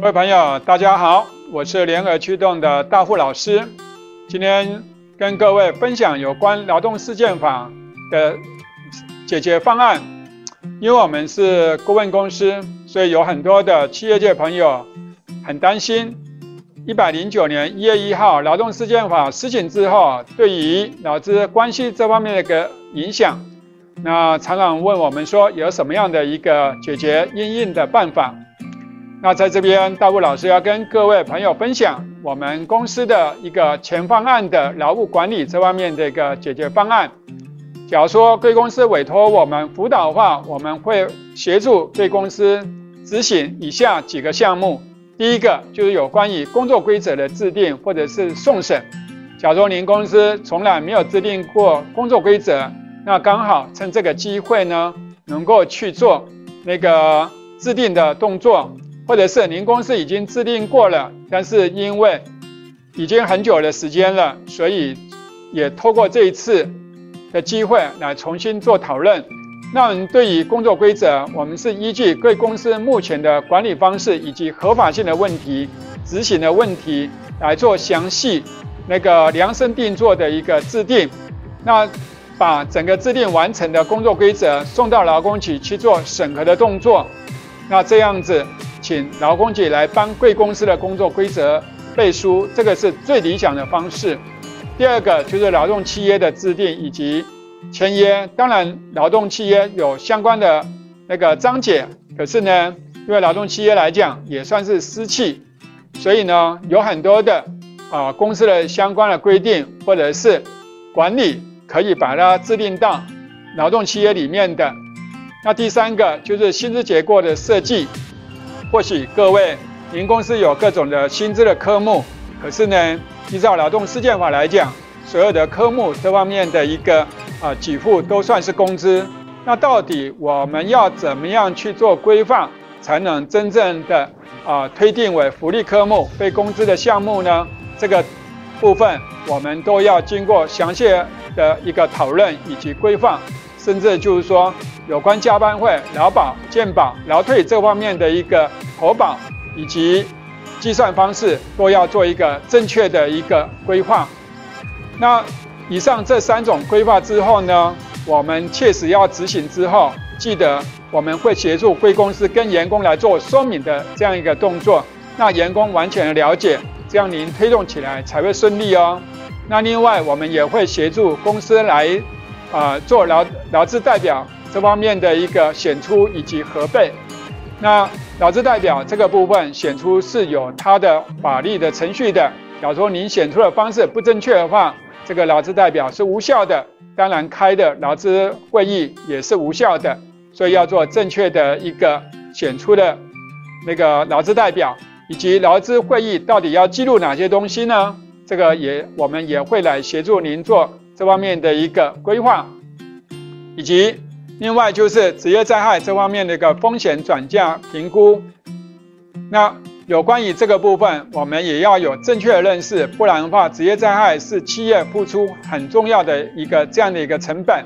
各位朋友，大家好，我是联合驱动的大户老师。今天跟各位分享有关劳动事件法的解决方案。因为我们是顾问公司，所以有很多的企业界朋友很担心，一百零九年一月一号劳动事件法施行之后，对于劳资关系这方面的一个影响，那常常问我们说有什么样的一个解决应应的办法。那在这边，大户老师要跟各位朋友分享我们公司的一个全方案的劳务管理这方面的一个解决方案。假如说贵公司委托我们辅导的话，我们会协助贵公司执行以下几个项目。第一个就是有关于工作规则的制定或者是送审。假如说您公司从来没有制定过工作规则，那刚好趁这个机会呢，能够去做那个制定的动作。或者是您公司已经制定过了，但是因为已经很久的时间了，所以也透过这一次的机会来重新做讨论。那对于工作规则，我们是依据贵公司目前的管理方式以及合法性的问题、执行的问题来做详细那个量身定做的一个制定。那把整个制定完成的工作规则送到劳工局去做审核的动作。那这样子。请劳工姐来帮贵公司的工作规则背书，这个是最理想的方式。第二个就是劳动契约的制定以及签约。当然，劳动契约有相关的那个章节，可是呢，因为劳动契约来讲也算是私契，所以呢，有很多的啊公司的相关的规定或者是管理可以把它制定到劳动契约里面的。那第三个就是薪资结构的设计。或许各位，您公司有各种的薪资的科目，可是呢，依照劳动事件法来讲，所有的科目这方面的一个啊给付都算是工资。那到底我们要怎么样去做规范，才能真正的啊推定为福利科目、被工资的项目呢？这个部分我们都要经过详细的一个讨论以及规范，甚至就是说。有关加班费、劳保、健保、劳退这方面的一个投保以及计算方式，都要做一个正确的一个规划。那以上这三种规划之后呢，我们切实要执行之后，记得我们会协助贵公司跟员工来做说明的这样一个动作，那员工完全的了解，这样您推动起来才会顺利哦。那另外，我们也会协助公司来啊、做劳劳资代表。这方面的一个选出以及核备，那劳资代表这个部分选出是有它的法律的程序的。假如说您选出的方式不正确的话，这个劳资代表是无效的，当然开的劳资会议也是无效的。所以要做正确的一个选出的那个劳资代表，以及劳资会议到底要记录哪些东西呢？这个也我们也会来协助您做这方面的一个规划，以及。另外就是职业灾害这方面的一个风险转嫁评估，那有关于这个部分，我们也要有正确的认识，不然的话，职业灾害是企业付出很重要的一个这样的一个成本。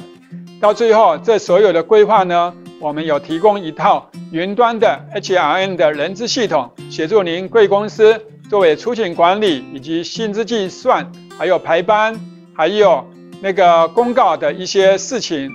到最后，这所有的规划呢，我们有提供一套云端的 HRM 的人资系统，协助您贵公司作为出勤管理以及薪资计算，还有排班，还有那个公告的一些事情。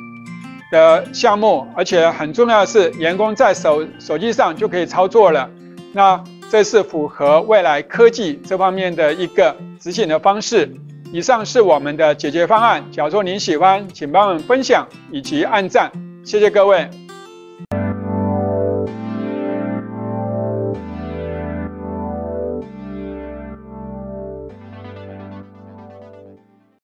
的项目，而且很重要的是，员工在手手机上就可以操作了。那这是符合未来科技这方面的一个执行的方式。以上是我们的解决方案。假如说您喜欢，请帮我们分享以及按赞，谢谢各位。